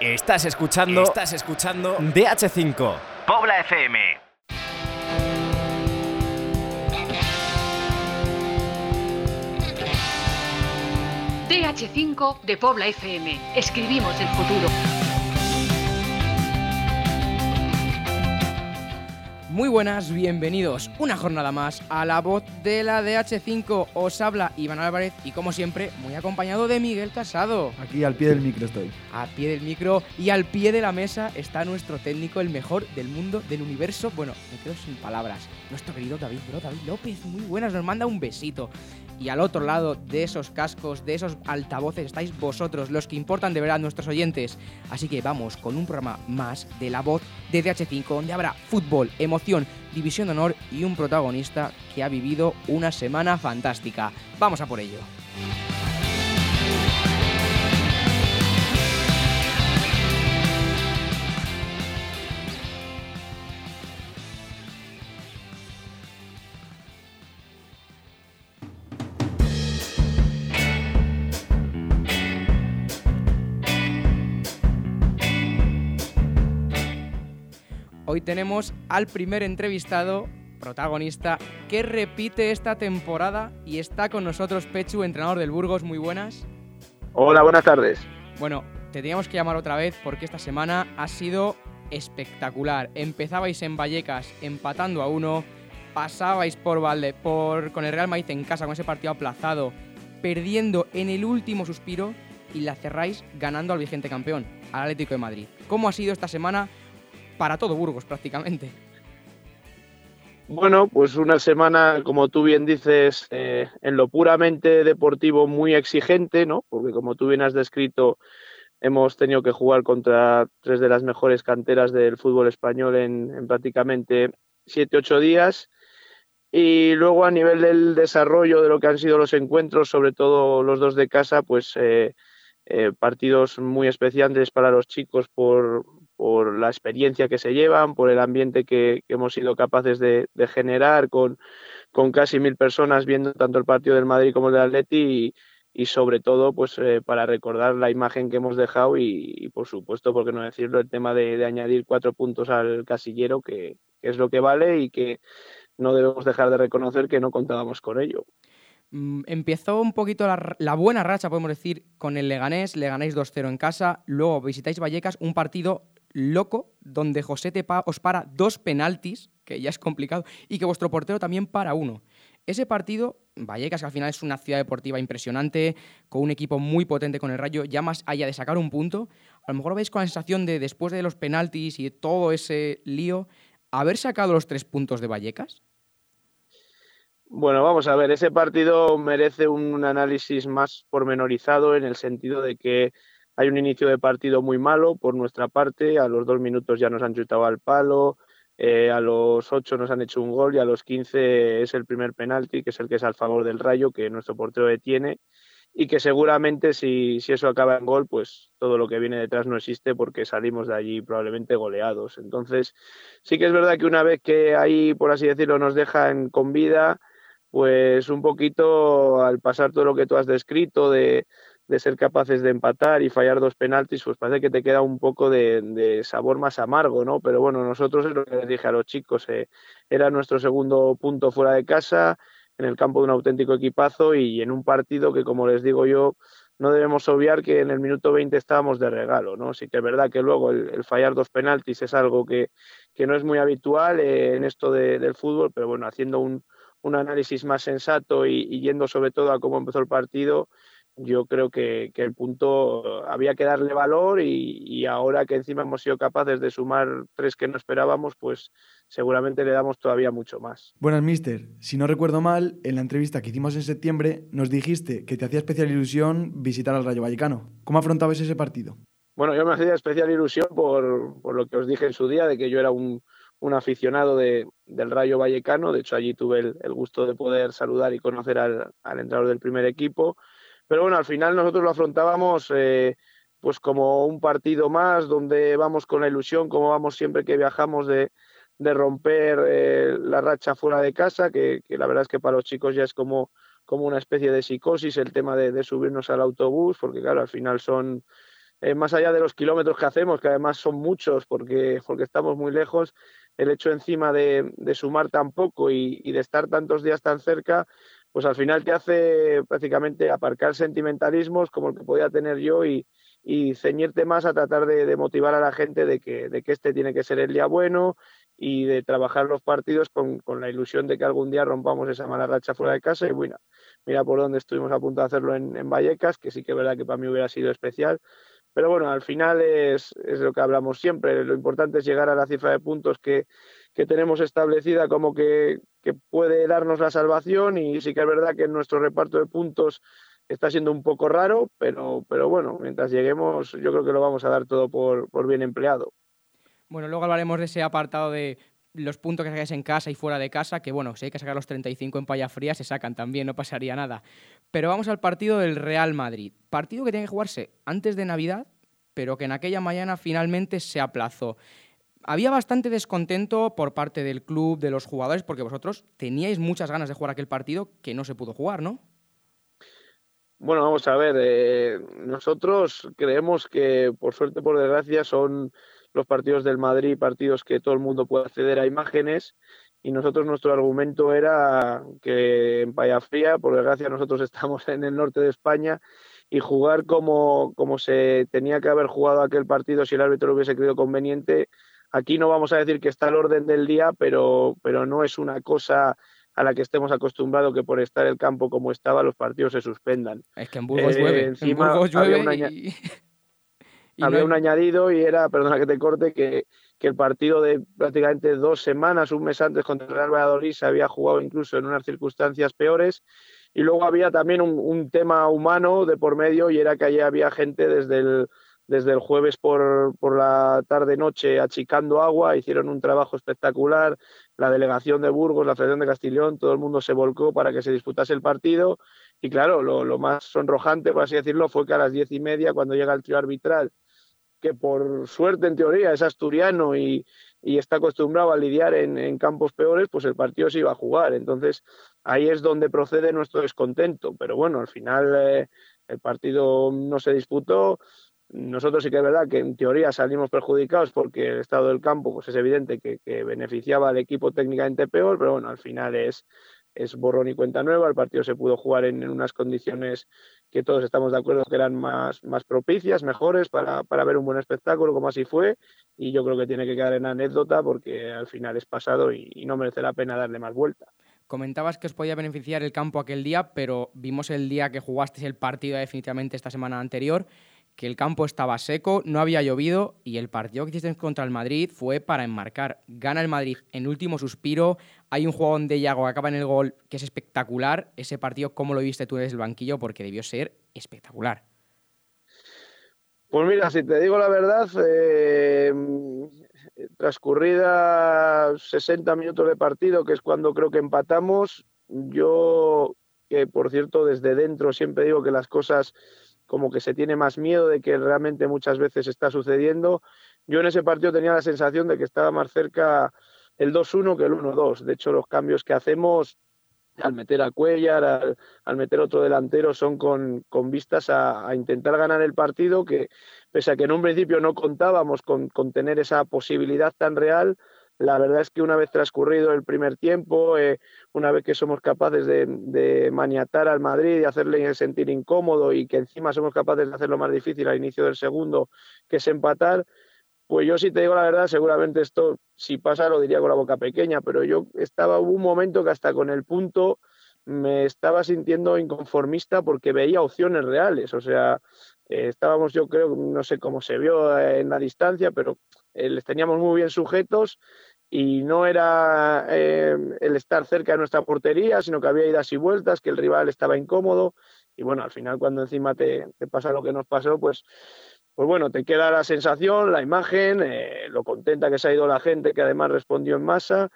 Estás escuchando. Estás escuchando DH5. Pobla FM. DH5 de Pobla FM. Escribimos el futuro. Muy buenas, bienvenidos una jornada más a la voz de la DH5. Os habla Iván Álvarez y como siempre, muy acompañado de Miguel Casado. Aquí al pie del micro estoy. A pie del micro y al pie de la mesa está nuestro técnico, el mejor del mundo, del universo. Bueno, me quedo sin palabras. Nuestro querido David, bro, David López, muy buenas, nos manda un besito. Y al otro lado de esos cascos, de esos altavoces, estáis vosotros, los que importan de verdad nuestros oyentes. Así que vamos con un programa más de la voz de DH5, donde habrá fútbol, emoción, división de honor y un protagonista que ha vivido una semana fantástica. Vamos a por ello. Hoy tenemos al primer entrevistado, protagonista, que repite esta temporada y está con nosotros Pechu, entrenador del Burgos. Muy buenas. Hola, buenas tardes. Bueno, te teníamos que llamar otra vez porque esta semana ha sido espectacular. Empezabais en Vallecas empatando a uno, pasabais por Valde, por, con el Real Madrid en casa con ese partido aplazado, perdiendo en el último suspiro y la cerráis ganando al vigente campeón, al Atlético de Madrid. ¿Cómo ha sido esta semana para todo Burgos prácticamente. Bueno, pues una semana, como tú bien dices, eh, en lo puramente deportivo muy exigente, ¿no? Porque como tú bien has descrito, hemos tenido que jugar contra tres de las mejores canteras del fútbol español en, prácticamente siete, ocho días. Y luego a nivel del desarrollo de lo que han sido los encuentros, sobre todo los dos de casa, pues eh, eh, partidos muy especiales para los chicos por, por la experiencia que se llevan, por el ambiente que, hemos sido capaces de, generar con, con, casi mil personas viendo tanto el partido del Madrid como el del Atleti y, sobre todo pues eh, para recordar la imagen que hemos dejado y, por supuesto, por qué no decirlo, el tema de, añadir cuatro puntos al casillero que, es lo que vale y que no debemos dejar de reconocer que no contábamos con ello. Mm, empezó un poquito la, la, buena racha, podemos decir, con el Leganés. Le ganáis 2-0 en casa. Luego visitáis Vallecas, un partido loco donde José te os para dos penaltis, que ya es complicado, y que vuestro portero también para uno. Ese partido, Vallecas, que al final es una ciudad deportiva impresionante, con un equipo muy potente con el Rayo, ya más allá de sacar un punto, a lo mejor veis con la sensación de, después de los penaltis y todo ese lío, haber sacado los tres puntos de Vallecas. Bueno, vamos a ver, ese partido merece un análisis más pormenorizado en el sentido de que hay un inicio de partido muy malo por nuestra parte, a los dos minutos ya nos han chutado al palo, eh, a los ocho nos han hecho un gol y a los quince es el primer penalti, que es el que es al favor del Rayo, que nuestro portero detiene y que seguramente si, si, eso acaba en gol, pues todo lo que viene detrás no existe porque salimos de allí probablemente goleados. Entonces, sí que es verdad que una vez que ahí, por así decirlo, nos dejan con vida, pues un poquito al pasar todo lo que tú has descrito de, de ser capaces de empatar y fallar dos penaltis, pues parece que te queda un poco de, sabor más amargo, ¿no? Pero bueno, nosotros es lo que les dije a los chicos, eh, era nuestro segundo punto fuera de casa, en el campo de un auténtico equipazo y en un partido que, como les digo yo, no debemos obviar que en el minuto 20 estábamos de regalo, ¿no? Sí que es verdad que luego el, fallar dos penaltis es algo que, que no es muy habitual eh, en esto del fútbol, pero bueno, haciendo un, un análisis más sensato y yendo sobre todo a cómo empezó el partido, yo creo que, el punto había que darle valor y, ahora que encima hemos sido capaces de sumar tres que no esperábamos, pues seguramente le damos todavía mucho más. Buenas, mister. Si no recuerdo mal, en la entrevista que hicimos en septiembre nos dijiste que te hacía especial ilusión visitar al Rayo Vallecano. ¿Cómo afrontabas ese partido? Bueno, yo me hacía especial ilusión por, por lo que os dije en su día, de que yo era un, un aficionado de, del Rayo Vallecano. De hecho, allí tuve el, el gusto de poder saludar y conocer al, al entrenador del primer equipo pero bueno, al final nosotros lo afrontábamos eh, pues como un partido más, donde vamos con la ilusión, como vamos siempre que viajamos de, romper eh, la racha fuera de casa, que, la verdad es que para los chicos ya es como, como una especie de psicosis el tema de, subirnos al autobús, porque claro, al final son eh, más allá de los kilómetros que hacemos, que además son muchos porque, porque estamos muy lejos, el hecho encima de, sumar tan poco y, de estar tantos días tan cerca, pues al final te hace prácticamente aparcar sentimentalismos como el que podía tener yo y, ceñirte más a tratar de, motivar a la gente de que, este tiene que ser el día bueno y de trabajar los partidos con, la ilusión de que algún día rompamos esa mala racha fuera de casa y bueno, mira por dónde estuvimos a punto de hacerlo en Vallecas, que sí que es verdad que para mí hubiera sido especial, pero bueno, al final es, lo que hablamos siempre. Lo importante es llegar a la cifra de puntos que, tenemos establecida como que, puede darnos la salvación y sí que es verdad que nuestro reparto de puntos está siendo un poco raro, pero, pero bueno, mientras lleguemos yo creo que lo vamos a dar todo por, por bien empleado. Bueno, luego hablaremos de ese apartado de los puntos que sacáis en casa y fuera de casa, que bueno, si hay que sacar los 35 en paya fría, se sacan también, no pasaría nada. Pero vamos al partido del Real Madrid. Partido que tiene que jugarse antes de Navidad, pero que en aquella mañana finalmente se aplazó. Había bastante descontento por parte del club, de los jugadores, porque vosotros teníais muchas ganas de jugar aquel partido que no se pudo jugar, ¿no? Bueno, vamos a ver, eh, nosotros creemos que por suerte, por desgracia, son los partidos del Madrid, partidos que todo el mundo puede acceder a imágenes. Y nosotros nuestro argumento era que en Payafría, por desgracia, nosotros estamos en el norte de España y jugar como, como se tenía que haber jugado aquel partido si el árbitro lo hubiese creído conveniente. Aquí no vamos a decir que está al orden del día, pero, pero no es una cosa a la que estemos acostumbrados que por estar el campo como estaba los partidos se suspendan. Es que en Burgos llueve. Encima, en Burgos llueve y había un añadido y era, perdona que te corte, que, el partido de prácticamente dos semanas, un mes antes contra el Real Valladolid se había jugado incluso en unas circunstancias peores. Y luego había también un, tema humano de por medio y era que allí había gente desde el, desde el jueves por, por la tarde-noche achicando agua, hicieron un trabajo espectacular. La delegación de Burgos, la Federación de Castellón, todo el mundo se volcó para que se disputase el partido. Y claro, lo, lo más sonrojante, por así decirlo, fue que a las diez y media, cuando llega el trío arbitral que por suerte en teoría es asturiano y, está acostumbrado a lidiar en, campos peores, pues el partido se iba a jugar. Entonces ahí es donde procede nuestro descontento. Pero bueno, al final eh, el partido no se disputó. Nosotros sí que es verdad que en teoría salimos perjudicados porque el estado del campo pues es evidente que, que beneficiaba al equipo técnicamente peor, pero bueno, al final es, es borrón y cuenta nueva. El partido se pudo jugar en, unas condiciones que todos estamos de acuerdo que eran más, más propicias, mejores para, ver un buen espectáculo, como así fue. Y yo creo que tiene que quedar en anécdota porque al final es pasado y, no merece la pena darle más vuelta. Comentabas que os podía beneficiar el campo aquel día, pero vimos el día que jugasteis el partido definitivamente esta semana anterior que el campo estaba seco, no había llovido y el partido que hiciste contra el Madrid fue para enmarcar. Gana el Madrid en último suspiro. Hay un juego de Yago que acaba en el gol que es espectacular. Ese partido, ¿cómo lo viste tú desde el banquillo? Porque debió ser espectacular. Pues mira, si te digo la verdad, eh, transcurrida 60 minutos de partido, que es cuando creo que empatamos, yo, que por cierto desde dentro siempre digo que las cosas como que se tiene más miedo de que realmente muchas veces está sucediendo. Yo en ese partido tenía la sensación de que estaba más cerca el 2-1 que el 1-2. De hecho, los cambios que hacemos al meter a Cuellar, al, meter otro delantero, son con, con vistas a, intentar ganar el partido, que pese a que en un principio no contábamos con, con tener esa posibilidad tan real, la verdad es que una vez transcurrido el primer tiempo, eh, una vez que somos capaces de, maniatar al Madrid y hacerle sentir incómodo y que encima somos capaces de hacerlo más difícil al inicio del segundo, que es empatar, pues yo si te digo la verdad, seguramente esto, si pasa, lo diría con la boca pequeña, pero yo estaba, hubo un momento que hasta con el punto me estaba sintiendo inconformista porque veía opciones reales, o sea, eh, estábamos, yo creo, no sé cómo se vio en la distancia, pero eh, les teníamos muy bien sujetos y no era eh, el estar cerca de nuestra portería, sino que había idas y vueltas, que el rival estaba incómodo. Y bueno, al final cuando encima te, pasa lo que nos pasó, pues, pues bueno, te queda la sensación, la imagen, eh, lo contenta que se ha ido la gente, que además respondió en masa.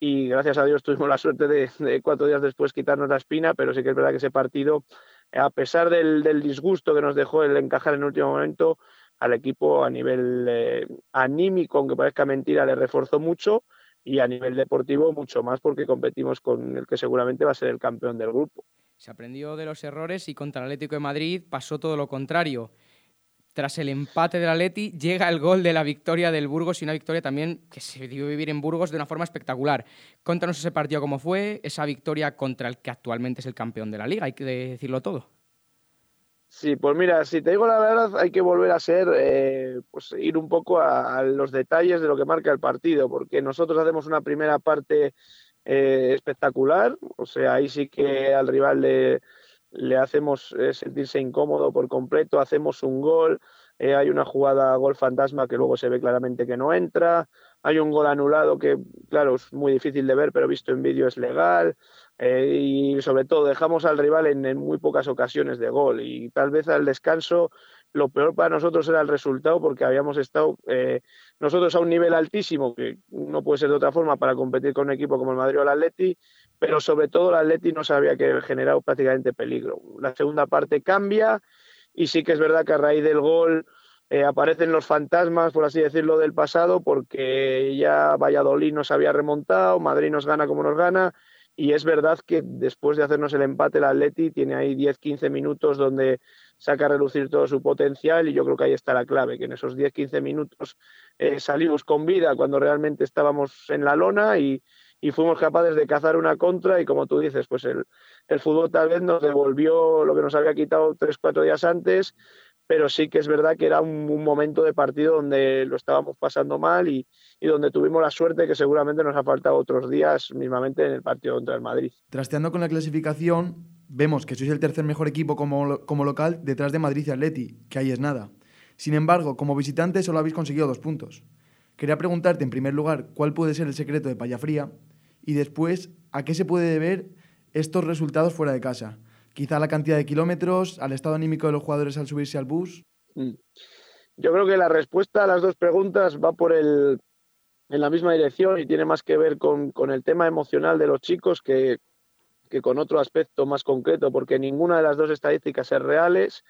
Y gracias a Dios tuvimos la suerte de, cuatro días después quitarnos la espina, pero sí que es verdad que ese partido, a pesar del, del disgusto que nos dejó el encajar en el último momento, al equipo a nivel eh, anímico, aunque parezca mentira, le reforzó mucho y a nivel deportivo mucho más porque competimos con el que seguramente va a ser el campeón del grupo. Se aprendió de los errores y contra el Atlético de Madrid pasó todo lo contrario. tras el empate del Atleti, llega el gol de la victoria del Burgos y una victoria también que se dio vivir en Burgos de una forma espectacular. Cuéntanos ese partido cómo fue, esa victoria contra el que actualmente es el campeón de la liga, hay que decirlo todo. Sí, pues mira, si te digo la verdad, hay que volver a ser, eh, pues ir un poco a, los detalles de lo que marca el partido, porque nosotros hacemos una primera parte eh, espectacular, o sea, ahí sí que al rival le, hacemos eh, sentirse incómodo por completo, hacemos un gol, hay una jugada gol fantasma que luego se ve claramente que no entra, hay un gol anulado que, claro, es muy difícil de ver, pero visto en vídeo es legal, eh, y sobre todo dejamos al rival en, muy pocas ocasiones de gol, y tal vez al descanso lo peor para nosotros era el resultado porque habíamos estado nosotros a un nivel altísimo, que no puede ser de otra forma para competir con un equipo como el Madrid o el Atleti, pero sobre todo el Atleti no sabía que generado prácticamente peligro. La segunda parte cambia y sí que es verdad que a raíz del gol eh, aparecen los fantasmas, por así decirlo, del pasado, porque ya Valladolid nos había remontado, Madrid nos gana como nos gana, y es verdad que después de hacernos el empate, el Atleti tiene ahí 10-15 minutos donde saca a relucir todo su potencial y yo creo que ahí está la clave, que en esos 10-15 minutos eh, salimos con vida cuando realmente estábamos en la lona y, y fuimos capaces de cazar una contra y como tú dices, pues el, el fútbol tal vez nos devolvió lo que nos había quitado tres, cuatro días antes, pero sí que es verdad que era un, momento de partido donde lo estábamos pasando mal y, y, donde tuvimos la suerte que seguramente nos ha faltado otros días mismamente en el partido contra el Madrid. Trasteando con la clasificación, vemos que sois el tercer mejor equipo como, como local detrás de Madrid y Atleti, que ahí es nada. Sin embargo, como visitante solo habéis conseguido dos puntos. Quería preguntarte, en primer lugar, cuál puede ser el secreto de Payafría y después, ¿a qué se puede deber estos resultados fuera de casa? Quizá la cantidad de kilómetros, al estado anímico de los jugadores al subirse al bus. Mm. Yo creo que la respuesta a las dos preguntas va por el, en la misma dirección y tiene más que ver con, con el tema emocional de los chicos que, que, con otro aspecto más concreto, porque ninguna de las dos estadísticas es reales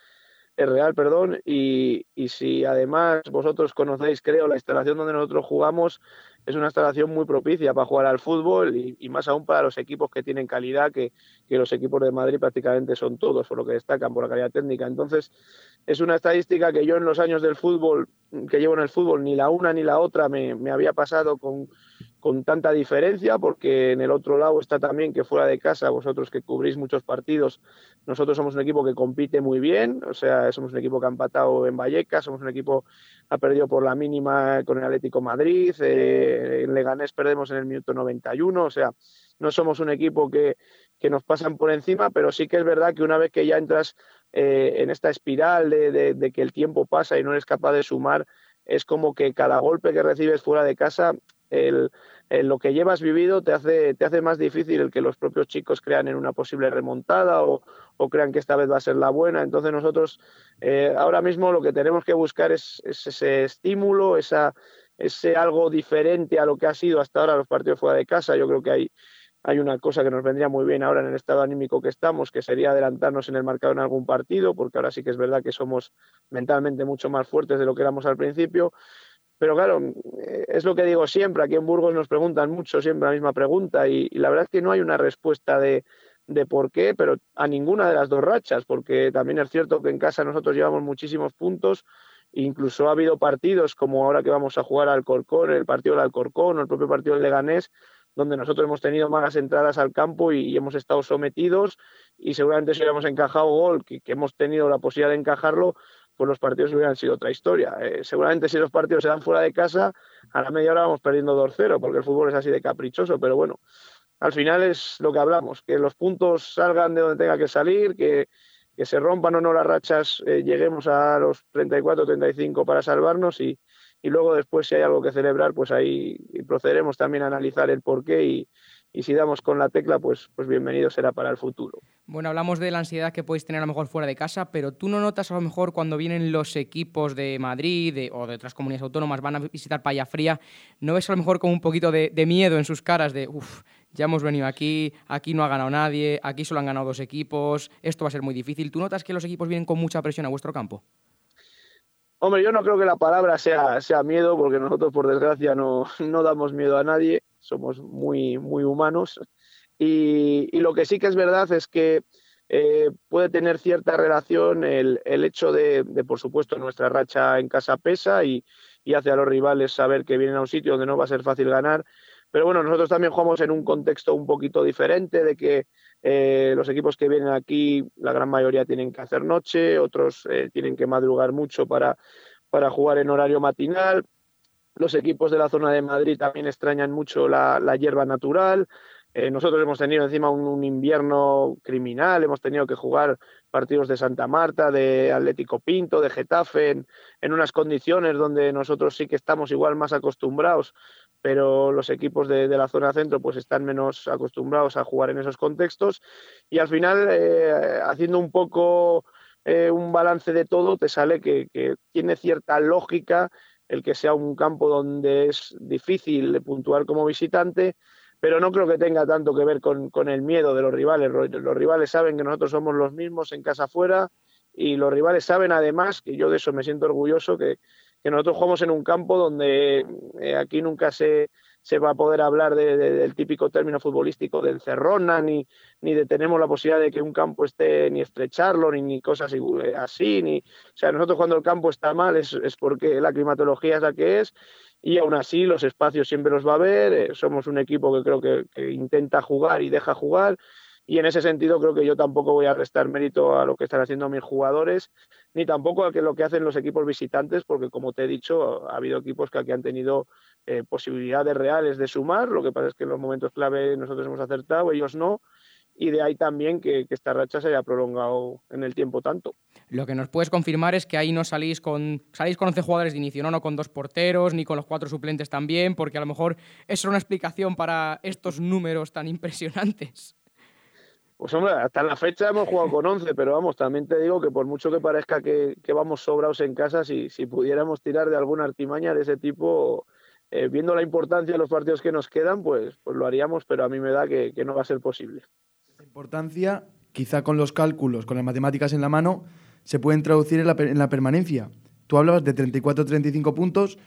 es real, perdón, y, y, si además vosotros conocéis, creo, la instalación donde nosotros jugamos, es una instalación muy propicia para jugar al fútbol y, más aún para los equipos que tienen calidad, que, que, los equipos de Madrid prácticamente son todos, por lo que destacan por la calidad técnica. Entonces, es una estadística que yo en los años del fútbol, que llevo en el fútbol, ni la una ni la otra me, me había pasado con, con tanta diferencia, porque en el otro lado está también que fuera de casa, vosotros que cubrís muchos partidos, nosotros somos un equipo que compite muy bien, o sea, somos un equipo que ha empatado en Vallecas, somos un equipo que ha perdido por la mínima con el Atlético Madrid, eh, en Leganés perdemos en el minuto 91, o sea, no somos un equipo que, que nos pasan por encima, pero sí que es verdad que una vez que ya entras eh, en esta espiral de, de que el tiempo pasa y no eres capaz de sumar, es como que cada golpe que recibes fuera de casa el, lo que llevas vivido te hace, te hace más difícil el que los propios chicos crean en una posible remontada o, crean que esta vez va a ser la buena. Entonces nosotros eh, ahora mismo lo que tenemos que buscar es, ese estímulo, esa, ese algo diferente a lo que ha sido hasta ahora los partidos fuera de casa. Yo creo que hay, hay una cosa que nos vendría muy bien ahora en el estado anímico que estamos, que sería adelantarnos en el marcador en algún partido, porque ahora sí que es verdad que somos mentalmente mucho más fuertes de lo que éramos al principio pero claro, eh, es lo que digo siempre, aquí en Burgos nos preguntan mucho siempre la misma pregunta y, la verdad es que no hay una respuesta de, de, por qué, pero a ninguna de las dos rachas, porque también es cierto que en casa nosotros llevamos muchísimos puntos, incluso ha habido partidos como ahora que vamos a jugar al Corcón, el partido del Alcorcón o el propio partido del Leganés, donde nosotros hemos tenido malas entradas al campo y, hemos estado sometidos y seguramente si hubiéramos encajado gol, que hemos tenido la posibilidad de encajarlo, pues los partidos hubieran sido otra historia. Eh, seguramente si los partidos se dan fuera de casa, a la media hora vamos perdiendo 2-0, porque el fútbol es así de caprichoso, pero bueno, al final es lo que hablamos, que los puntos salgan de donde tenga que salir, que, que se rompan o no las rachas, eh, lleguemos a los 34-35 para salvarnos y, y luego después si hay algo que celebrar, pues ahí procederemos también a analizar el porqué y, y si damos con la tecla, pues, pues bienvenido será para el futuro. Bueno, hablamos de la ansiedad que podéis tener a lo mejor fuera de casa, pero tú no notas a lo mejor cuando vienen los equipos de Madrid o de otras comunidades autónomas, van a visitar Paya Fría, ¿no ves a lo mejor como un poquito de, miedo en sus caras de, uff, ya hemos venido aquí, aquí no ha ganado nadie, aquí solo han ganado dos equipos, esto va a ser muy difícil? ¿Tú notas que los equipos vienen con mucha presión a vuestro campo? Hombre, yo no creo que la palabra sea, sea miedo, porque nosotros, por desgracia, no, no damos miedo a nadie, somos muy, muy humanos. Y, y, lo que sí que es verdad es que eh, puede tener cierta relación el, hecho de, por supuesto, nuestra racha en casa pesa y, hace a los rivales saber que vienen a un sitio donde no va a ser fácil ganar. Pero bueno, nosotros también jugamos en un contexto un poquito diferente, de que eh, los equipos que vienen aquí, la gran mayoría tienen que hacer noche, otros eh, tienen que madrugar mucho para, para jugar en horario matinal. Los equipos de la zona de Madrid también extrañan mucho la, la hierba natural. Eh, nosotros hemos tenido encima un, invierno criminal, hemos tenido que jugar partidos de Santa Marta, de Atlético Pinto, de Getafe, en, unas condiciones donde nosotros sí que estamos igual más acostumbrados, pero los equipos de, la zona centro pues están menos acostumbrados a jugar en esos contextos. Y al final, eh, haciendo un poco eh, un balance de todo, te sale que, que tiene cierta lógica el que sea un campo donde es difícil puntuar como visitante, pero no creo que tenga tanto que ver con, el miedo de los rivales. Los, rivales saben que nosotros somos los mismos en casa afuera y los rivales saben además, que yo de eso me siento orgulloso, que, nosotros jugamos en un campo donde eh, aquí nunca se, se va a poder hablar del típico término futbolístico del cerrona, ni, ni de tenemos la posibilidad de que un campo esté ni estrecharlo, ni, ni cosas así, ni, o sea, nosotros cuando el campo está mal es, es porque la climatología es la que es y aún así los espacios siempre los va a haber, eh, somos un equipo que creo que, intenta jugar y deja jugar y en ese sentido creo que yo tampoco voy a restar mérito a lo que están haciendo mis jugadores ni tampoco a lo que hacen los equipos visitantes porque como te he dicho ha habido equipos que aquí han tenido eh, posibilidades reales de sumar, lo que pasa es que en los momentos clave nosotros hemos acertado, ellos no y de ahí también que, esta racha se haya prolongado en el tiempo tanto. Lo que nos puedes confirmar es que ahí no salís con salís con 11 jugadores de inicio, no, no con dos porteros ni con los cuatro suplentes también, porque a lo mejor es una explicación para estos números tan impresionantes. Pues hombre, hasta la fecha hemos jugado con 11, pero vamos, también te digo que por mucho que parezca que, vamos sobrados en casa, si, si pudiéramos tirar de alguna artimaña de ese tipo, eh, viendo la importancia de los partidos que nos quedan, pues, pues lo haríamos, pero a mí me da que no va a ser posible importancia, quizá con los cálculos, con las matemáticas en la mano, se pueden traducir en la, permanencia. Tú hablabas de 34-35 puntos,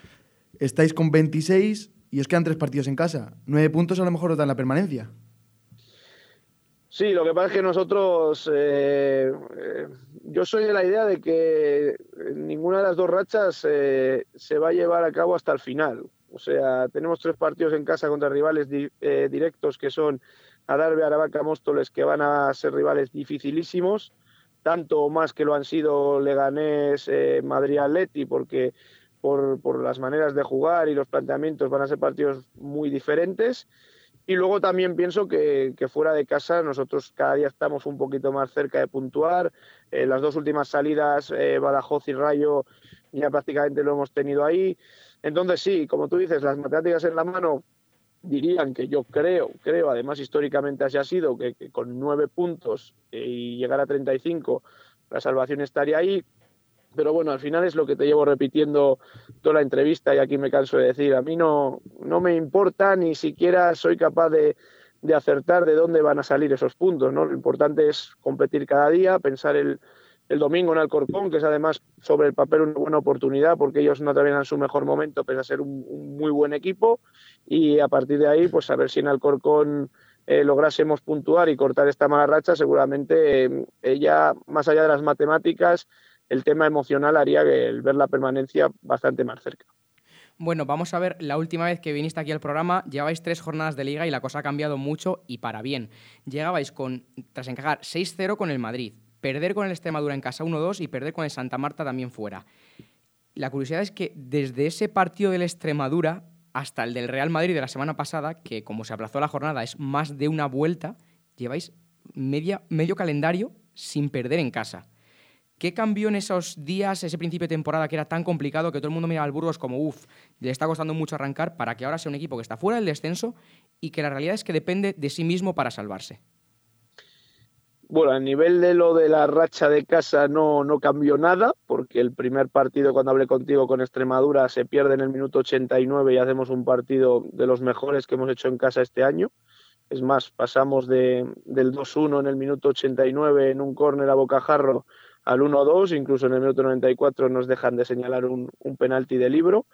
estáis con 26 y os quedan tres partidos en casa. Nueve puntos a lo mejor os dan la permanencia. Sí, lo que pasa es que nosotros, eh, eh, yo soy de la idea de que ninguna de las dos rachas eh, se va a llevar a cabo hasta el final. O sea, tenemos tres partidos en casa contra rivales directos que son a Darbe, Aravaca, Móstoles, que van a ser rivales dificilísimos, tanto más que lo han sido Leganés, eh, Madrid, Atleti, porque por, por, las maneras de jugar y los planteamientos van a ser partidos muy diferentes. Y luego también pienso que, que fuera de casa nosotros cada día estamos un poquito más cerca de puntuar. Eh, las dos últimas salidas, eh, Badajoz y Rayo, ya prácticamente lo hemos tenido ahí. Entonces sí, como tú dices, las matemáticas en la mano dirían que yo creo, creo, además históricamente así ha sido, que, con nueve puntos y llegar a 35 la salvación estaría ahí. Pero bueno, al final es lo que te llevo repitiendo toda la entrevista y aquí me canso de decir, a mí no, no me importa, ni siquiera soy capaz de, de acertar de dónde van a salir esos puntos. ¿no? Lo importante es competir cada día, pensar el, el domingo en Alcorcón, que es además sobre el papel una buena oportunidad porque ellos no en su mejor momento, pese a ser un, muy buen equipo. Y a partir de ahí, pues a ver si en Alcorcón eh, lográsemos puntuar y cortar esta mala racha, seguramente eh, ella, más allá de las matemáticas, el tema emocional haría que el ver la permanencia bastante más cerca. Bueno, vamos a ver, la última vez que viniste aquí al programa, llevabais tres jornadas de liga y la cosa ha cambiado mucho y para bien. Llegabais con, tras encajar 6-0 con el Madrid, perder con el Extremadura en casa 1-2 y perder con el Santa Marta también fuera. La curiosidad es que desde ese partido del Extremadura hasta el del Real Madrid de la semana pasada, que como se aplazó la jornada es más de una vuelta, lleváis medio calendario sin perder en casa. ¿Qué cambió en esos días, ese principio de temporada que era tan complicado que todo el mundo mira al Burgos como, uff, le está costando mucho arrancar para que ahora sea un equipo que está fuera del descenso y que la realidad es que depende de sí mismo para salvarse? Bueno, a nivel de lo de la racha de casa no, no cambió nada, porque el primer partido cuando hablé contigo con Extremadura se pierde en el minuto 89 y hacemos un partido de los mejores que hemos hecho en casa este año. Es más, pasamos de, del 2-1 en el minuto 89 en un córner a bocajarro al 1-2, incluso en el minuto 94 nos dejan de señalar un, un penalti de libro.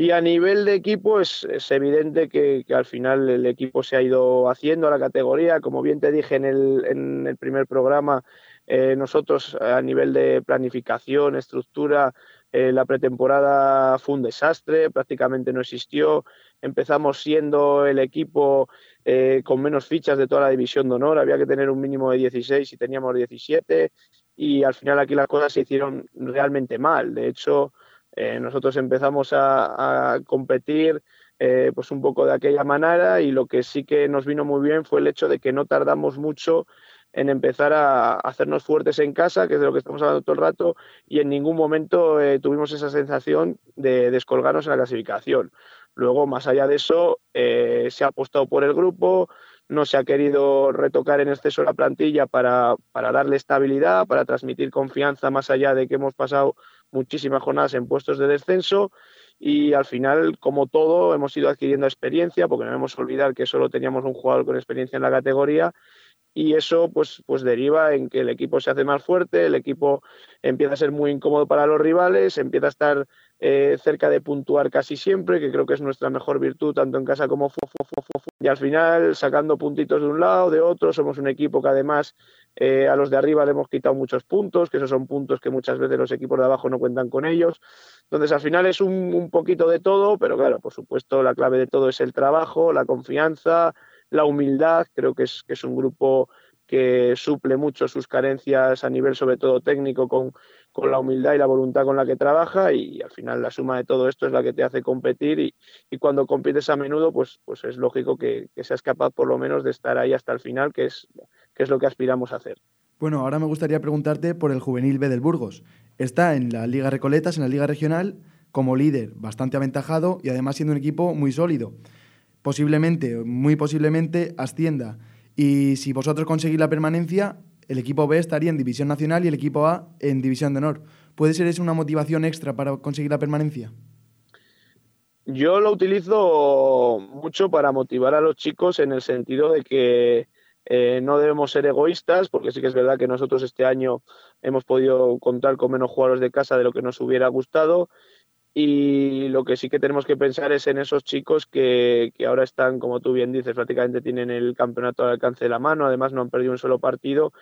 Y a nivel de equipo es, evidente que, al final el equipo se ha ido haciendo a la categoría. Como bien te dije en el, en el primer programa, eh, nosotros a nivel de planificación, estructura, eh, la pretemporada fue un desastre, prácticamente no existió. Empezamos siendo el equipo eh, con menos fichas de toda la división de honor, había que tener un mínimo de 16 y teníamos 17 y al final aquí las cosas se hicieron realmente mal. De hecho, eh, nosotros empezamos a, competir eh, pues un poco de aquella manera y lo que sí que nos vino muy bien fue el hecho de que no tardamos mucho en empezar a hacernos fuertes en casa, que es de lo que estamos hablando todo el rato, y en ningún momento eh, tuvimos esa sensación de descolgarnos en la clasificación. Luego, más allá de eso, se ha apostado por el grupo, no se ha querido retocar en exceso la plantilla para, para darle estabilidad, para transmitir confianza más allá de que hemos pasado muchísimas jornadas en puestos de descenso y al final, como todo, hemos ido adquiriendo experiencia, porque no debemos olvidar que solo teníamos un jugador con experiencia en la categoría y eso pues, pues deriva en que el equipo se hace más fuerte, el equipo empieza a ser muy incómodo para los rivales, empieza a estar eh, cerca de puntuar casi siempre, que creo que es nuestra mejor virtud tanto en casa como fuera. Y al final, sacando puntitos de un lado, de otro, somos un equipo que además eh, a los de arriba le hemos quitado muchos puntos, que esos son puntos que muchas veces los equipos de abajo no cuentan con ellos. Entonces, al final es un, un poquito de todo, pero claro, por supuesto, la clave de todo es el trabajo, la confianza, la humildad. Creo que es, que es un grupo que suple mucho sus carencias a nivel sobre todo técnico con, con, la humildad y la voluntad con la que trabaja y al final la suma de todo esto es la que te hace competir y, y cuando compites a menudo pues, pues es lógico que, que, seas capaz por lo menos de estar ahí hasta el final que es, que es lo que aspiramos a hacer. Bueno, ahora me gustaría preguntarte por el juvenil B del Burgos. Está en la Liga Recoletas, en la Liga Regional, como líder bastante aventajado y además siendo un equipo muy sólido. Posiblemente, muy posiblemente, ascienda y si vosotros conseguís la permanencia, el equipo B estaría en División Nacional y el equipo A en División de Honor. ¿Puede ser eso una motivación extra para conseguir la permanencia? Yo lo utilizo mucho para motivar a los chicos en el sentido de que eh, no debemos ser egoístas, porque sí que es verdad que nosotros este año hemos podido contar con menos jugadores de casa de lo que nos hubiera gustado. Y lo que sí que tenemos que pensar es en esos chicos que, que, ahora están, como tú bien dices, prácticamente tienen el campeonato al alcance de la mano, además no han perdido un solo partido.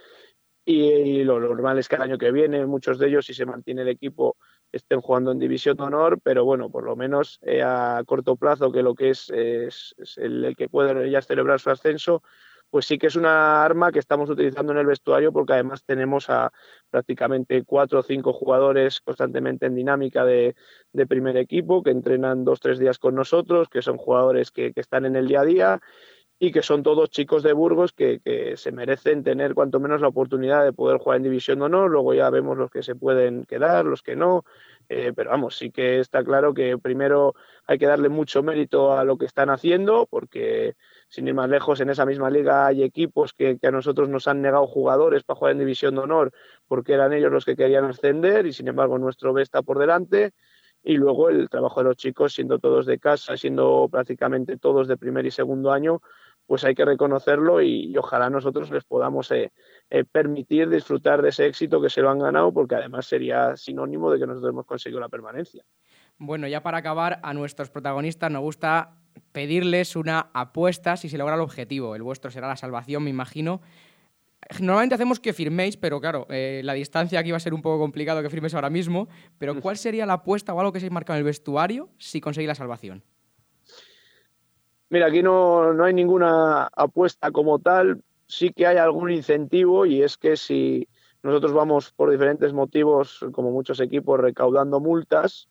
Y, lo normal es que el año que viene muchos de ellos, si se mantiene el equipo, estén jugando en División de Honor, pero bueno, por lo menos eh, a corto plazo, que lo que es, es, el, que puede ya celebrar su ascenso, pues sí que es una arma que estamos utilizando en el vestuario porque además tenemos a prácticamente cuatro o cinco jugadores constantemente en dinámica de, de primer equipo que entrenan dos, tres días con nosotros, que son jugadores que, que están en el día a día y que son todos chicos de Burgos que, que, se merecen tener cuanto menos la oportunidad de poder jugar en División de Honor. Luego ya vemos los que se pueden quedar, los que no. Eh, pero vamos, sí que está claro que primero hay que darle mucho mérito a lo que están haciendo, porque sin ir más lejos, en esa misma liga hay equipos que, que, a nosotros nos han negado jugadores para jugar en División de Honor porque eran ellos los que querían ascender y sin embargo nuestro B está por delante. Y luego el trabajo de los chicos, siendo todos de casa, siendo prácticamente todos de primer y segundo año, pues hay que reconocerlo y, ojalá nosotros les podamos eh, eh, permitir disfrutar de ese éxito que se lo han ganado, porque además sería sinónimo de que nosotros hemos conseguido la permanencia. Bueno, ya para acabar, a nuestros protagonistas nos gusta pedirles una apuesta si se logra el objetivo. El vuestro será la salvación, me imagino. Normalmente hacemos que firméis, pero claro, eh, la distancia aquí va a ser un poco complicado que firméis ahora mismo. Pero ¿cuál sería la apuesta o algo que se marcado en el vestuario si conseguís la salvación? Mira, aquí no, no hay ninguna apuesta como tal, sí que hay algún incentivo y es que si nosotros vamos por diferentes motivos, como muchos equipos, recaudando multas,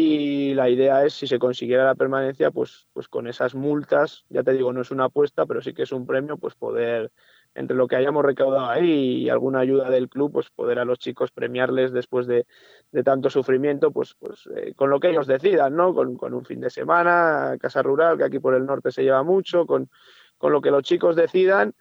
y la idea es, si se consiguiera la permanencia, pues, pues con esas multas, ya te digo, no es una apuesta, pero sí que es un premio, pues poder, entre lo que hayamos recaudado ahí y alguna ayuda del club, pues poder a los chicos premiarles después de, de tanto sufrimiento, pues, pues eh, con lo que ellos decidan, ¿no? Con, con, un fin de semana, casa rural, que aquí por el norte se lleva mucho, con, con lo que los chicos decidan,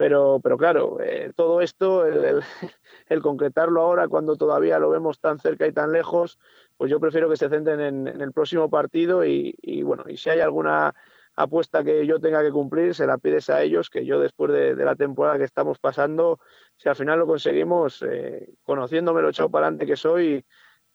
pero, pero claro, eh, todo esto, el, concretarlo ahora cuando todavía lo vemos tan cerca y tan lejos, pues yo prefiero que se centren en, en el próximo partido y, y, bueno, y si hay alguna apuesta que yo tenga que cumplir, se la pides a ellos, que yo después de, de la temporada que estamos pasando, si al final lo conseguimos, eh, conociéndome lo echado para adelante que soy,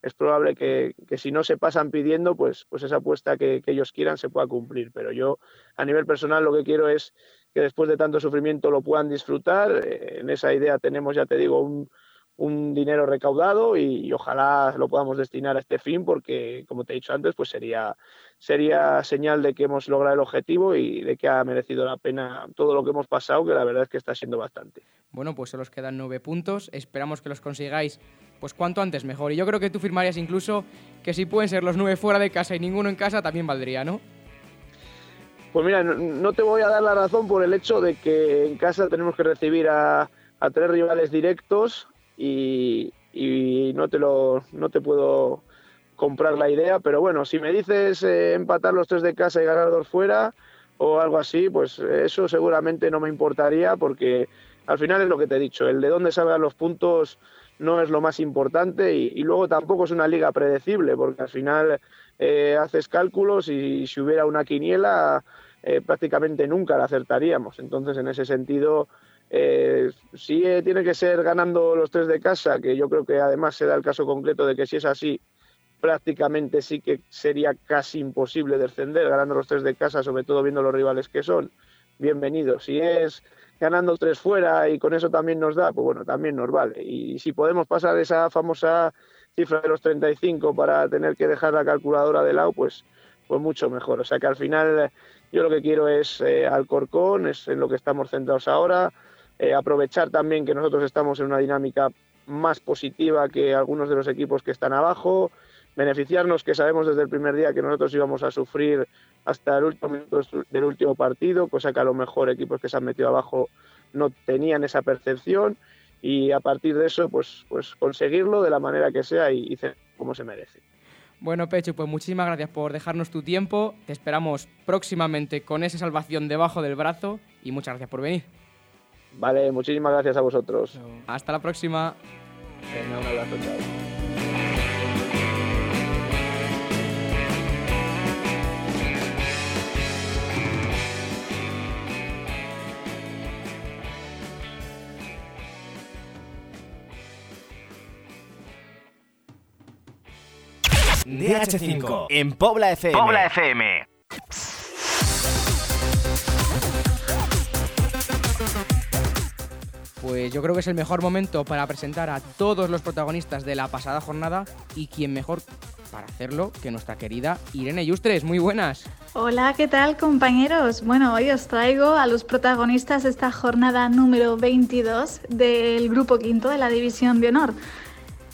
es probable que, si no se pasan pidiendo, pues, pues esa apuesta que, ellos quieran se pueda cumplir. Pero yo, a nivel personal, lo que quiero es que después de tanto sufrimiento lo puedan disfrutar. Eh, en esa idea tenemos, ya te digo, un, un dinero recaudado y, ojalá lo podamos destinar a este fin porque, como te he dicho antes, pues sería, sería señal de que hemos logrado el objetivo y de que ha merecido la pena todo lo que hemos pasado, que la verdad es que está siendo bastante. Bueno, pues solo os quedan nueve puntos. Esperamos que los consigáis pues cuanto antes mejor. Y yo creo que tú firmarías incluso que si pueden ser los nueve fuera de casa y ninguno en casa, también valdría, ¿no? Pues mira, no te voy a dar la razón por el hecho de que en casa tenemos que recibir a, a tres rivales directos y, no, te lo, no te puedo comprar la idea, pero bueno, si me dices eh, empatar los tres de casa y ganar dos fuera o algo así, pues eso seguramente no me importaría porque al final es lo que te he dicho, el de dónde salgan los puntos no es lo más importante y, luego tampoco es una liga predecible porque al final eh, haces cálculos y si hubiera una quiniela eh, prácticamente nunca la acertaríamos. Entonces en ese sentido eh, sí tiene que ser ganando los tres de casa, que yo creo que además se da el caso concreto de que si es así, prácticamente sí que sería casi imposible descender ganando los tres de casa, sobre todo viendo los rivales que son. Bienvenido. Si es ganando tres fuera y con eso también nos da, pues bueno, también nos vale. Y si podemos pasar esa famosa cifra de los 35 para tener que dejar la calculadora de lado, pues, pues mucho mejor. O sea que al final yo lo que quiero es eh, Alcorcón, es en lo que estamos centrados ahora, eh, aprovechar también que nosotros estamos en una dinámica más positiva que algunos de los equipos que están abajo, beneficiarnos que sabemos desde el primer día que nosotros íbamos a sufrir hasta el último minuto del último partido, cosa que a lo mejor equipos que se han metido abajo no tenían esa percepción y a partir de eso pues, pues conseguirlo de la manera que sea y, y como se merece. Bueno, Pecho, pues muchísimas gracias por dejarnos tu tiempo. Te esperamos próximamente con esa salvación debajo del brazo y muchas gracias por venir. Vale, muchísimas gracias a vosotros. Hasta la próxima. Venga, un abrazo, chao. DH5 en Pobla FM. Pobla FM. Pues yo creo que es el mejor momento para presentar a todos los protagonistas de la pasada jornada y quién mejor para hacerlo que nuestra querida Irene Yustres. Muy buenas. Hola, ¿qué tal compañeros? Bueno, hoy os traigo a los protagonistas de esta jornada número 22 del Grupo Quinto de la División de Honor.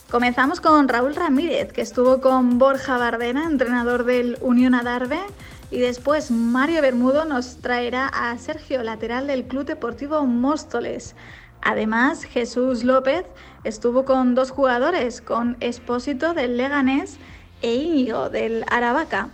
Comenzamos con Raúl Ramírez, que estuvo con Borja Bardena, entrenador del Unión Adarve, y después Mario Bermudo nos traerá a Sergio, lateral del Club Deportivo Móstoles. Además, Jesús López estuvo con dos jugadores, con Espósito del Leganés e Íñigo del Aravaca.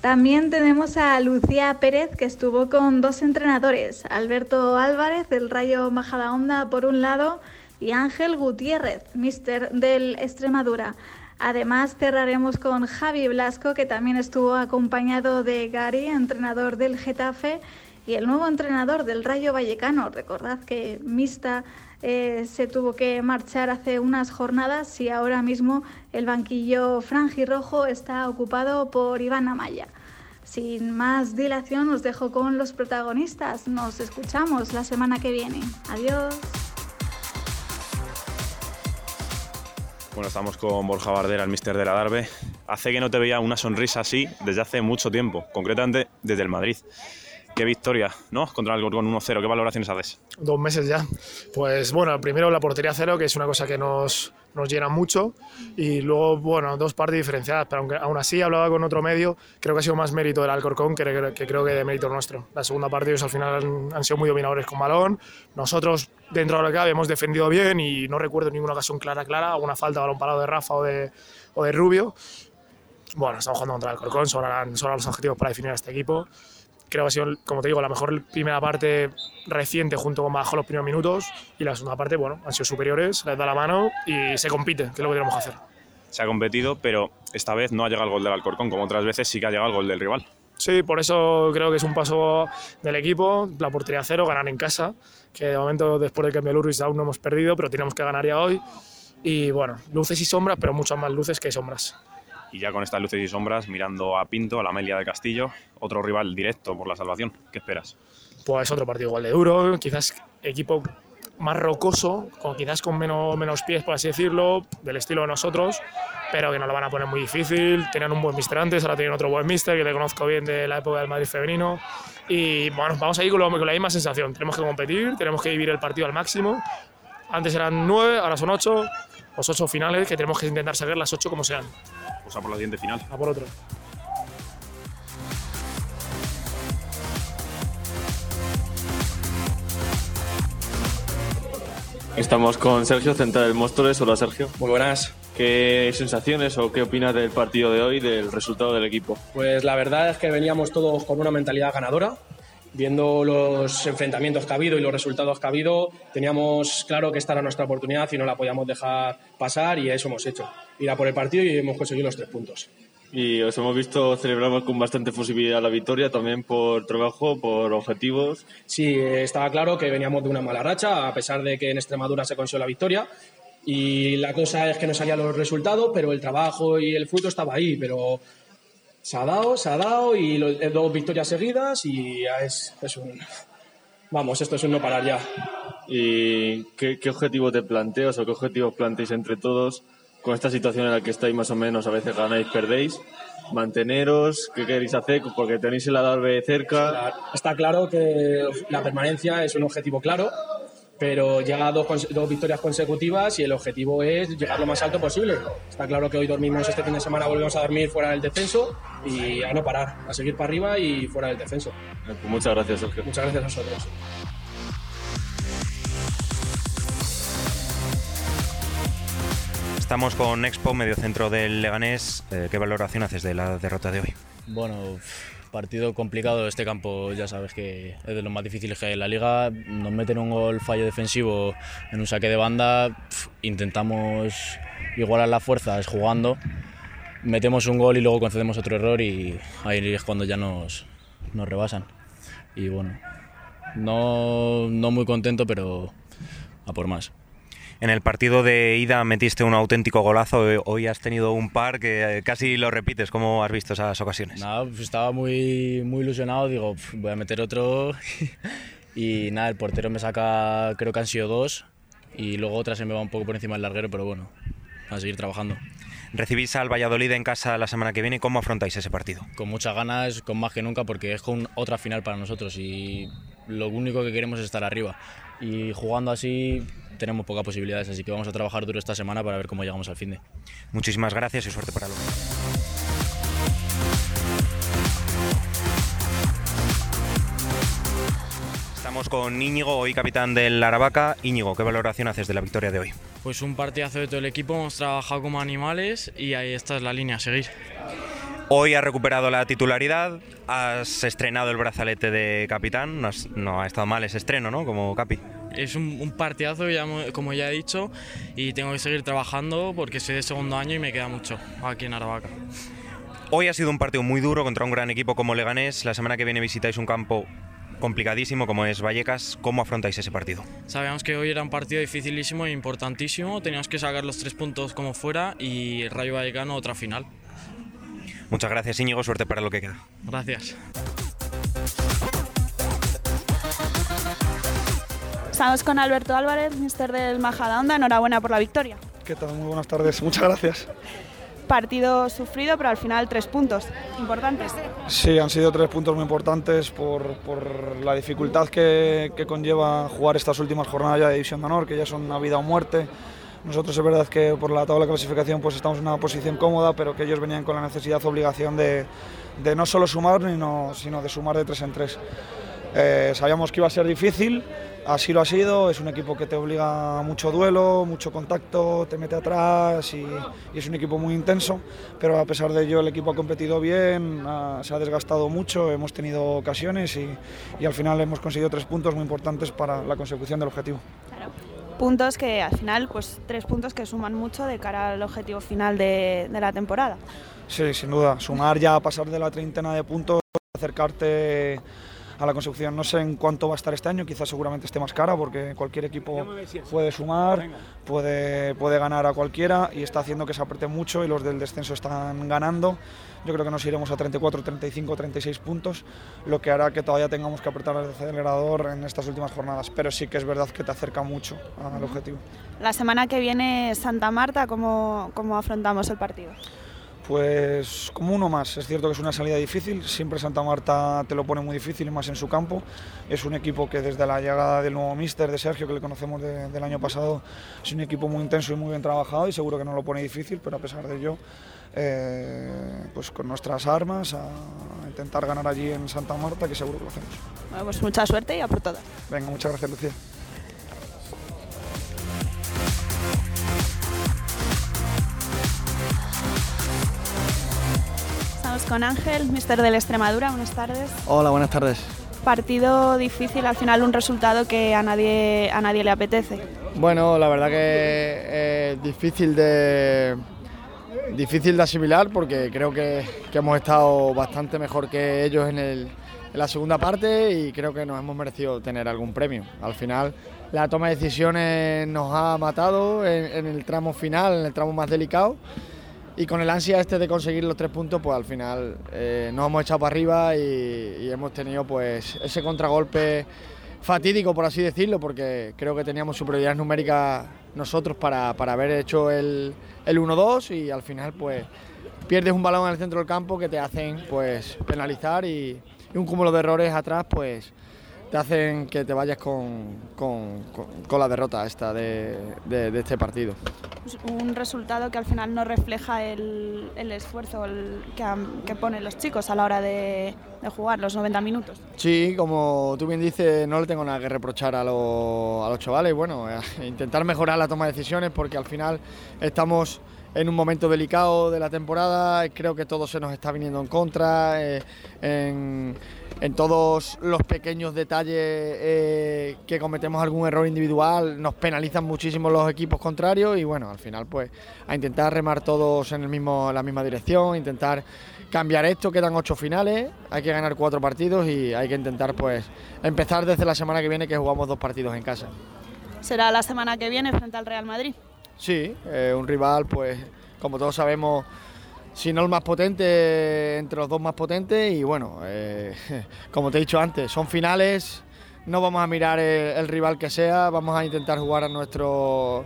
También tenemos a Lucía Pérez, que estuvo con dos entrenadores, Alberto Álvarez del Rayo Majadahonda por un lado y Ángel Gutiérrez, mister del Extremadura. Además cerraremos con Javi Blasco, que también estuvo acompañado de Gary, entrenador del Getafe, y el nuevo entrenador del Rayo Vallecano. Recordad que Mista eh, se tuvo que marchar hace unas jornadas y ahora mismo el banquillo franjirrojo está ocupado por Iván Amaya. Sin más dilación os dejo con los protagonistas. Nos escuchamos la semana que viene. Adiós. Bueno, estamos con Borja Bardera, el mister de la Darbe. Hace que no te veía una sonrisa así desde hace mucho tiempo, concretamente desde el Madrid. Qué victoria, ¿no? Contra el Gorgón 1-0. ¿Qué valoraciones haces? Dos meses ya. Pues bueno, primero la portería cero, que es una cosa que nos, nos llena mucho. Y luego, bueno, dos partes diferenciadas. Pero aunque aún así hablaba con otro medio, creo que ha sido más mérito del Alcorcón que, que creo que de mérito nuestro. La segunda parte ellos al final han, sido muy dominadores con balón. Nosotros, dentro de lo que cabe, hemos defendido bien y no recuerdo ninguna ocasión clara, clara. Alguna falta, balón parado de Rafa o de, o de Rubio. Bueno, estamos jugando contra el Alcorcón, son, son los objetivos para definir a este equipo creo que ha sido, como te digo, la mejor primera parte reciente junto con bajo los primeros minutos y la segunda parte, bueno, han sido superiores, les da la mano y se compite, que es lo que tenemos que hacer. Se ha competido, pero esta vez no ha llegado el gol del Alcorcón, como otras veces sí que ha llegado el gol del rival. Sí, por eso creo que es un paso del equipo, la portería cero, ganar en casa, que de momento después del cambio de Luris aún no hemos perdido, pero tenemos que ganar ya hoy. Y bueno, luces y sombras, pero muchas más luces que sombras. Y ya con estas luces y sombras, mirando a Pinto, a la Amelia de Castillo, otro rival directo por la salvación. ¿Qué esperas? Pues otro partido igual de duro, quizás equipo más rocoso, con, quizás con menos, menos pies, por así decirlo, del estilo de nosotros, pero que nos lo van a poner muy difícil. Tenían un buen mister antes, ahora tienen otro buen mister que le conozco bien de la época del Madrid femenino. Y bueno, vamos a ir con, lo- con la misma sensación. Tenemos que competir, tenemos que vivir el partido al máximo. Antes eran nueve, ahora son ocho. Los ocho finales que tenemos que intentar sacar las ocho como sean. Pues a por la siguiente final. A por otro. Estamos con Sergio, central del Móstoles. Hola Sergio. Muy buenas. ¿Qué sensaciones o qué opinas del partido de hoy, del resultado del equipo? Pues la verdad es que veníamos todos con una mentalidad ganadora. Viendo los enfrentamientos que ha habido y los resultados que ha habido, teníamos claro que esta era nuestra oportunidad y no la podíamos dejar pasar y eso hemos hecho. Ir a por el partido y hemos conseguido los tres puntos. Y os hemos visto celebramos con bastante fusibilidad la victoria, también por trabajo, por objetivos. Sí, estaba claro que veníamos de una mala racha, a pesar de que en Extremadura se consiguió la victoria. Y la cosa es que no salían los resultados, pero el trabajo y el fruto estaba ahí. Pero se ha dado, se ha dado y lo- eh, dos victorias seguidas y ya es, es un... Vamos, esto es un no parar ya. ¿Y qué, qué objetivo te planteas o qué objetivos planteáis entre todos con esta situación en la que estáis más o menos? A veces ganáis, perdéis. Manteneros, ¿qué queréis hacer? Porque tenéis el Adarve cerca. Está claro que la permanencia es un objetivo claro, pero llega dos, cons- dos victorias consecutivas y el objetivo es llegar lo más alto posible. Está claro que hoy dormimos este fin de semana, volvemos a dormir fuera del descenso y a no parar, a seguir para arriba y fuera del descenso. Pues muchas gracias, Sergio. Muchas gracias a vosotros. Estamos con Expo, mediocentro del Leganés. Eh, ¿Qué valoración haces de la derrota de hoy? Bueno, partido complicado. Este campo ya sabes que es de los más difíciles que hay en la liga. Nos meten un gol fallo defensivo en un saque de banda. intentamos igualar las fuerzas jugando. Metemos un gol y luego concedemos otro error y ahí es cuando ya nos, nos rebasan. Y bueno, no, no muy contento, pero a por más. En el partido de ida metiste un auténtico golazo. eh, Hoy has tenido un par que eh, casi lo repites. ¿Cómo has visto esas ocasiones? Nada, pues estaba muy, muy ilusionado, digo, "Pf, voy a meter otro. y nada, el portero me saca, creo que han sido dos, y luego otra se me va un poco por encima del larguero, pero bueno, a seguir trabajando. Recibís al Valladolid en casa la semana que viene. ¿Cómo afrontáis ese partido? Con muchas ganas, con más que nunca, porque es con otra final para nosotros y lo único que queremos es estar arriba. Y jugando así tenemos pocas posibilidades, así que vamos a trabajar duro esta semana para ver cómo llegamos al fin de. Muchísimas gracias y suerte para luego. Estamos con Íñigo, hoy capitán del Aravaca. Íñigo, ¿qué valoración haces de la victoria de hoy? Pues un partidazo de todo el equipo, hemos trabajado como animales y ahí está es la línea a seguir. Hoy has recuperado la titularidad, has estrenado el brazalete de capitán, no, has- no ha estado mal ese estreno, ¿no? Como capi. Es un, un partidazo, ya como ya he dicho, y tengo que seguir trabajando porque soy de segundo año y me queda mucho aquí en Aravaca. Hoy ha sido un partido muy duro contra un gran equipo como Leganés. La semana que viene visitáis un campo complicadísimo como es Vallecas. ¿Cómo afrontáis ese partido? Sabíamos que hoy era un partido dificilísimo e importantísimo, teníamos que sacar los tres puntos como fuera y Rayo Vallecano otra final. Muchas gracias Íñigo, suerte para lo que queda. Gracias. Estamos con Alberto Álvarez, mister del Majadahonda. Enhorabuena por la victoria. ¿Qué tal? Muy buenas tardes. Muchas gracias. Partido sufrido, pero al final tres puntos importantes. Sí, han sido tres puntos muy importantes por, por la dificultad que, que conlleva jugar estas últimas jornadas ya de División de Honor, que ya son una vida o muerte. Nosotros es verdad que por la tabla de clasificación pues estamos en una posición cómoda, pero que ellos venían con la necesidad obligación de, no solo sumar, sino, sino de sumar de tres en tres. Eh, sabíamos que iba a ser difícil, así lo ha sido, es un equipo que te obliga a mucho duelo, mucho contacto, te mete atrás y, es un equipo muy intenso, pero a pesar de ello el equipo ha competido bien, se ha desgastado mucho, hemos tenido ocasiones y, y al final hemos conseguido tres puntos muy importantes para la consecución del objetivo. Puntos que al final, pues tres puntos que suman mucho de cara al objetivo final de, de la temporada. Sí, sin duda, sumar ya, pasar de la treintena de puntos, acercarte a la consecución. No sé en cuánto va a estar este año, quizás seguramente esté más cara porque cualquier equipo puede sumar, puede, puede ganar a cualquiera y está haciendo que se apriete mucho y los del descenso están ganando. Yo creo que nos iremos a 34, 35, 36 puntos, lo que hará que todavía tengamos que apretar el acelerador en estas últimas jornadas, pero sí que es verdad que te acerca mucho al objetivo. La semana que viene Santa Marta, ¿cómo, cómo afrontamos el partido? Pues como uno más, es cierto que es una salida difícil, siempre Santa Marta te lo pone muy difícil más en su campo. Es un equipo que desde la llegada del nuevo míster de Sergio, que le conocemos del año pasado, es un equipo muy intenso y muy bien trabajado y seguro que no lo pone difícil, pero a pesar de ello, eh, pues con nuestras armas a intentar ganar allí en Santa Marta, que seguro que lo hacemos. Bueno, pues mucha suerte y a por todas. Venga, muchas gracias Lucía. Estamos con Ángel, mister del Extremadura, buenas tardes. Hola, buenas tardes. Partido difícil, al final un resultado que a nadie, a nadie le apetece. Bueno, la verdad que es difícil de, difícil de asimilar porque creo que, que hemos estado bastante mejor que ellos en, el, en, la segunda parte y creo que nos hemos merecido tener algún premio. Al final la toma de decisiones nos ha matado en, el tramo final, en el tramo más delicado y con el ansia este de conseguir los tres puntos, pues al final eh, nos hemos echado para arriba y, y, hemos tenido pues ese contragolpe fatídico, por así decirlo, porque creo que teníamos superioridad numérica nosotros para, para haber hecho el, el 1-2 y al final pues pierdes un balón en el centro del campo que te hacen pues penalizar y, y un cúmulo de errores atrás pues te hacen que te vayas con, con, con, con la derrota esta de, de, de, este partido. Un resultado que al final no refleja el, el esfuerzo el, que, que, ponen los chicos a la hora de, de, jugar los 90 minutos. Sí, como tú bien dices, no le tengo nada que reprochar a, los, a los chavales. Bueno, intentar mejorar la toma de decisiones porque al final estamos en un momento delicado de la temporada, creo que todo se nos está viniendo en contra, eh, en, en, todos los pequeños detalles eh, que cometemos algún error individual, nos penalizan muchísimo los equipos contrarios y bueno, al final pues a intentar remar todos en, el mismo, en la misma dirección, intentar cambiar esto, quedan ocho finales, hay que ganar cuatro partidos y hay que intentar pues empezar desde la semana que viene que jugamos dos partidos en casa. ¿Será la semana que viene frente al Real Madrid? Sí, eh, un rival, pues, como todos sabemos, si no el más potente, entre los dos más potentes. Y bueno, eh, como te he dicho antes, son finales, no vamos a mirar el, el, rival que sea, vamos a intentar jugar a nuestro,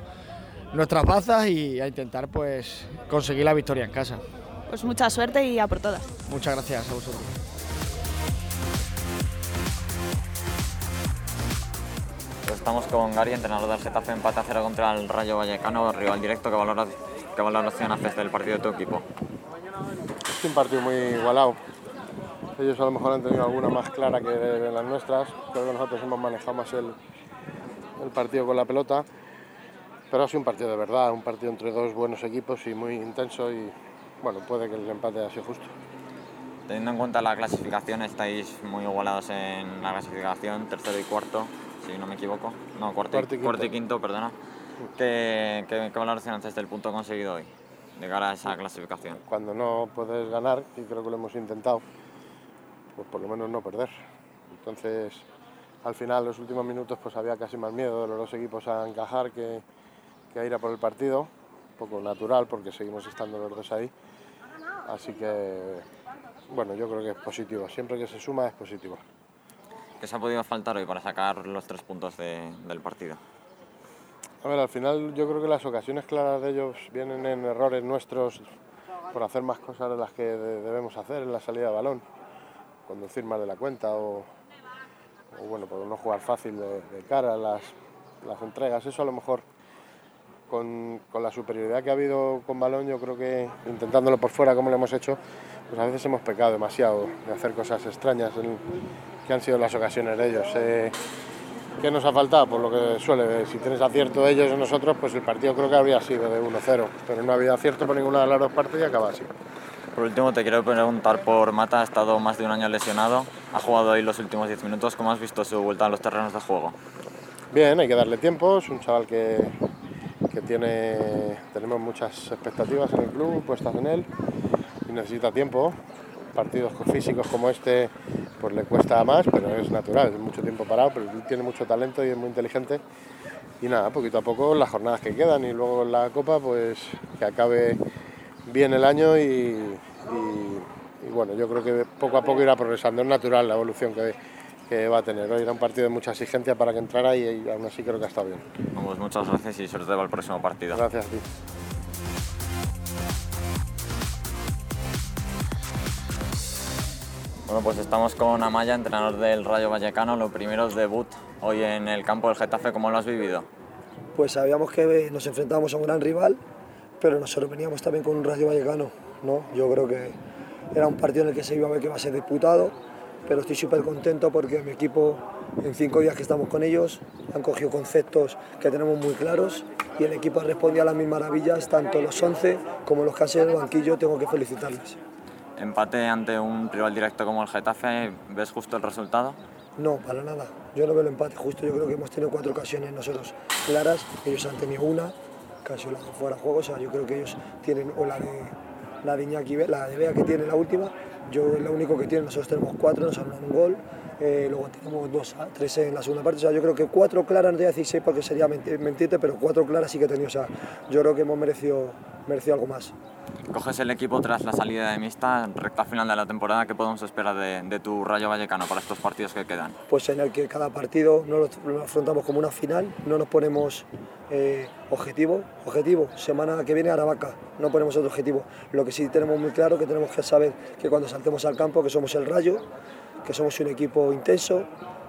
nuestras bazas y a intentar pues conseguir la victoria en casa. Pues mucha suerte y a por todas. Muchas gracias a vosotros. Estamos con Gary, entrenador del Getafe, empate a cero contra el Rayo Vallecano, rival directo. ¿Qué, valora, qué valoración haces del partido de tu equipo? Es un partido muy igualado. Ellos a lo mejor han tenido alguna más clara que de, de las nuestras. Creo que nosotros hemos manejado más el, el partido con la pelota. Pero ha sido un partido de verdad, un partido entre dos buenos equipos y muy intenso. Y bueno, puede que el empate haya sido justo. Teniendo en cuenta la clasificación, estáis muy igualados en la clasificación, tercero y cuarto si no me equivoco. No, cuarto, cuarto, y, quinto. cuarto y quinto, perdona. ¿Qué, qué, qué valoración haces del punto conseguido hoy, de cara a esa clasificación? Cuando no puedes ganar, y creo que lo hemos intentado, pues por lo menos no perder. Entonces, al final, los últimos minutos, pues había casi más miedo de los dos equipos a encajar que, que a ir a por el partido. Un poco natural, porque seguimos estando los dos ahí. Así que, bueno, yo creo que es positivo. Siempre que se suma es positivo. ¿Qué se ha podido faltar hoy para sacar los tres puntos de, del partido? A ver, al final yo creo que las ocasiones claras de ellos vienen en errores nuestros por hacer más cosas de las que debemos hacer en la salida de balón, conducir más de la cuenta o, bueno, por no jugar fácil de, de cara las, las, entregas. Eso a lo mejor con, con, la superioridad que ha habido con balón, yo creo que intentándolo por fuera como lo hemos hecho, pues a veces hemos pecado demasiado de hacer cosas extrañas. En, que han sido las ocasiones de ellos. Eh, ¿Qué nos ha faltado? Por lo que suele, si tienes acierto de ellos o nosotros, pues el partido creo que habría sido de 1-0, pero no ha habido acierto por ninguna de las dos partes y acaba así. Por último, te quiero preguntar por Mata, ha estado más de un año lesionado, ha jugado hoy los últimos 10 minutos, ¿cómo has visto su vuelta a los terrenos de juego? Bien, hay que darle tiempo, es un chaval que, que tiene, tenemos muchas expectativas en el club puestas en él y necesita tiempo, partidos físicos como este pues le cuesta más, pero es natural, es mucho tiempo parado, pero tiene mucho talento y es muy inteligente. Y nada, poquito a poco las jornadas que quedan y luego la Copa, pues que acabe bien el año y, bueno, yo creo que poco a poco irá progresando, es natural la evolución que, que va a tener. Hoy era un partido de mucha exigencia para que entrara y, aún así creo que ha estado bien. Pues muchas gracias y suerte para el próximo partido. Gracias a ti. Bueno, pues estamos con Amaya, entrenador del Rayo Vallecano. Lo primero es debut hoy en el campo del Getafe. ¿Cómo lo has vivido? Pues sabíamos que nos enfrentábamos a un gran rival, pero nosotros veníamos también con un Rayo Vallecano. ¿no? Yo creo que era un partido en el que se iba a ver que iba a ser disputado, pero estoy súper contento porque mi equipo, en cinco días que estamos con ellos, han cogido conceptos que tenemos muy claros y el equipo ha respondido a las mismas maravillas, tanto los 11 como los que han en el banquillo, tengo que felicitarles empate ante un rival directo como el Getafe, ¿ves justo el resultado? No, para nada. Yo no veo el empate justo. Yo creo que hemos tenido cuatro ocasiones nosotros claras. Ellos han tenido una, casi la fuera de juego. O sea, yo creo que ellos tienen o la de la de Iñaki, la de que tiene la última. Yo es lo único que tienen. Nosotros tenemos cuatro, nos han dado un gol. Eh, luego tenemos dos, tres en la segunda parte. O sea, yo creo que cuatro claras, no te voy a decir seis porque sería mentirte, pero cuatro claras sí que he tenido. O sea, yo creo que hemos merecido, merecido algo más. Coges el equipo tras la salida de Mista, recta final de la temporada, ¿qué podemos esperar de, tu Rayo Vallecano para estos partidos que quedan? Pues en el que cada partido no lo, afrontamos como una final, no nos ponemos eh, objetivo, objetivo, semana que viene Aravaca, no ponemos otro objetivo. Lo que sí tenemos muy claro que tenemos que saber que cuando saltemos al campo que somos el Rayo, que somos un equipo intenso,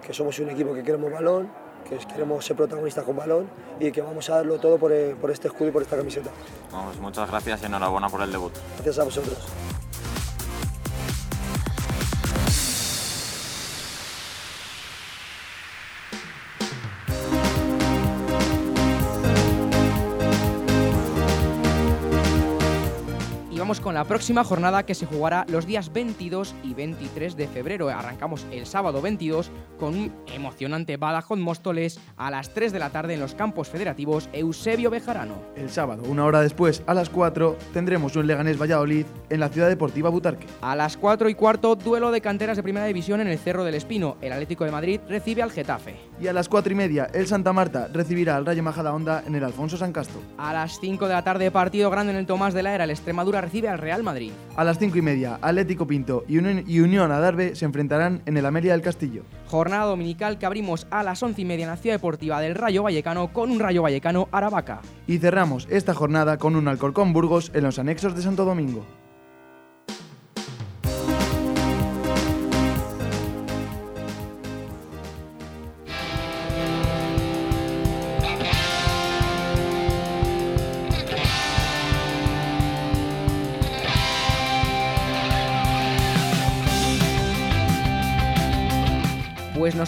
que somos un equipo que queremos balón, que queremos ser protagonistas con balón y que vamos a darlo todo por, eh, por este escudo y por esta camiseta. Vamos, muchas gracias y enhorabuena por el debut. Gracias a vosotros. Con la próxima jornada que se jugará los días 22 y 23 de febrero. Arrancamos el sábado 22 con un emocionante Badajoz Móstoles a las 3 de la tarde en los campos federativos Eusebio Bejarano. El sábado, una hora después, a las 4, tendremos un Leganés Valladolid en la Ciudad Deportiva Butarque. A las 4 y cuarto, duelo de canteras de Primera División en el Cerro del Espino. El Atlético de Madrid recibe al Getafe. Y a las 4 y media, el Santa Marta recibirá al Rayo Majadahonda en el Alfonso San Castro. A las 5 de la tarde, partido grande en el Tomás de la Era, el Extremadura recibe al Real Madrid. A las 5 y media, Atlético Pinto y Unión, y Unión Adarve se enfrentarán en el Amelia del Castillo. Jornada dominical que abrimos a las 11 y media en la Ciudad Deportiva del Rayo Vallecano con un Rayo Vallecano Aravaca. Y cerramos esta jornada con un Alcorcón Burgos en los anexos de Santo Domingo.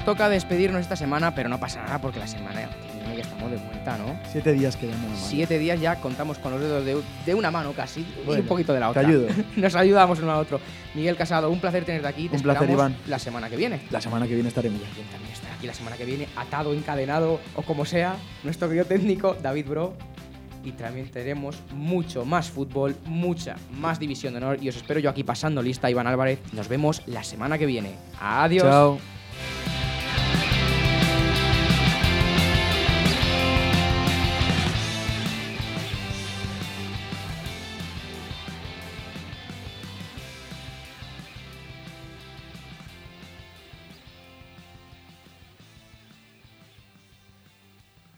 Nos toca despedirnos esta semana, pero no pasa nada porque la semana ya estamos de vuelta, ¿no? Siete días quedan. Siete días ya contamos con los dedos de, una mano casi y un poquito de la otra. Te ayudo. Nos ayudamos uno al otro. Miguel Casado, un placer tenerte aquí. un placer, Iván. La semana que viene. La semana que viene estaremos aquí. También estará aquí la semana que viene, atado, encadenado o como sea, nuestro querido técnico, David Bro y también tenemos mucho más fútbol, mucha más división de honor y os espero yo aquí pasando lista, Iván Álvarez. Nos vemos la semana que viene. Adiós. Chao.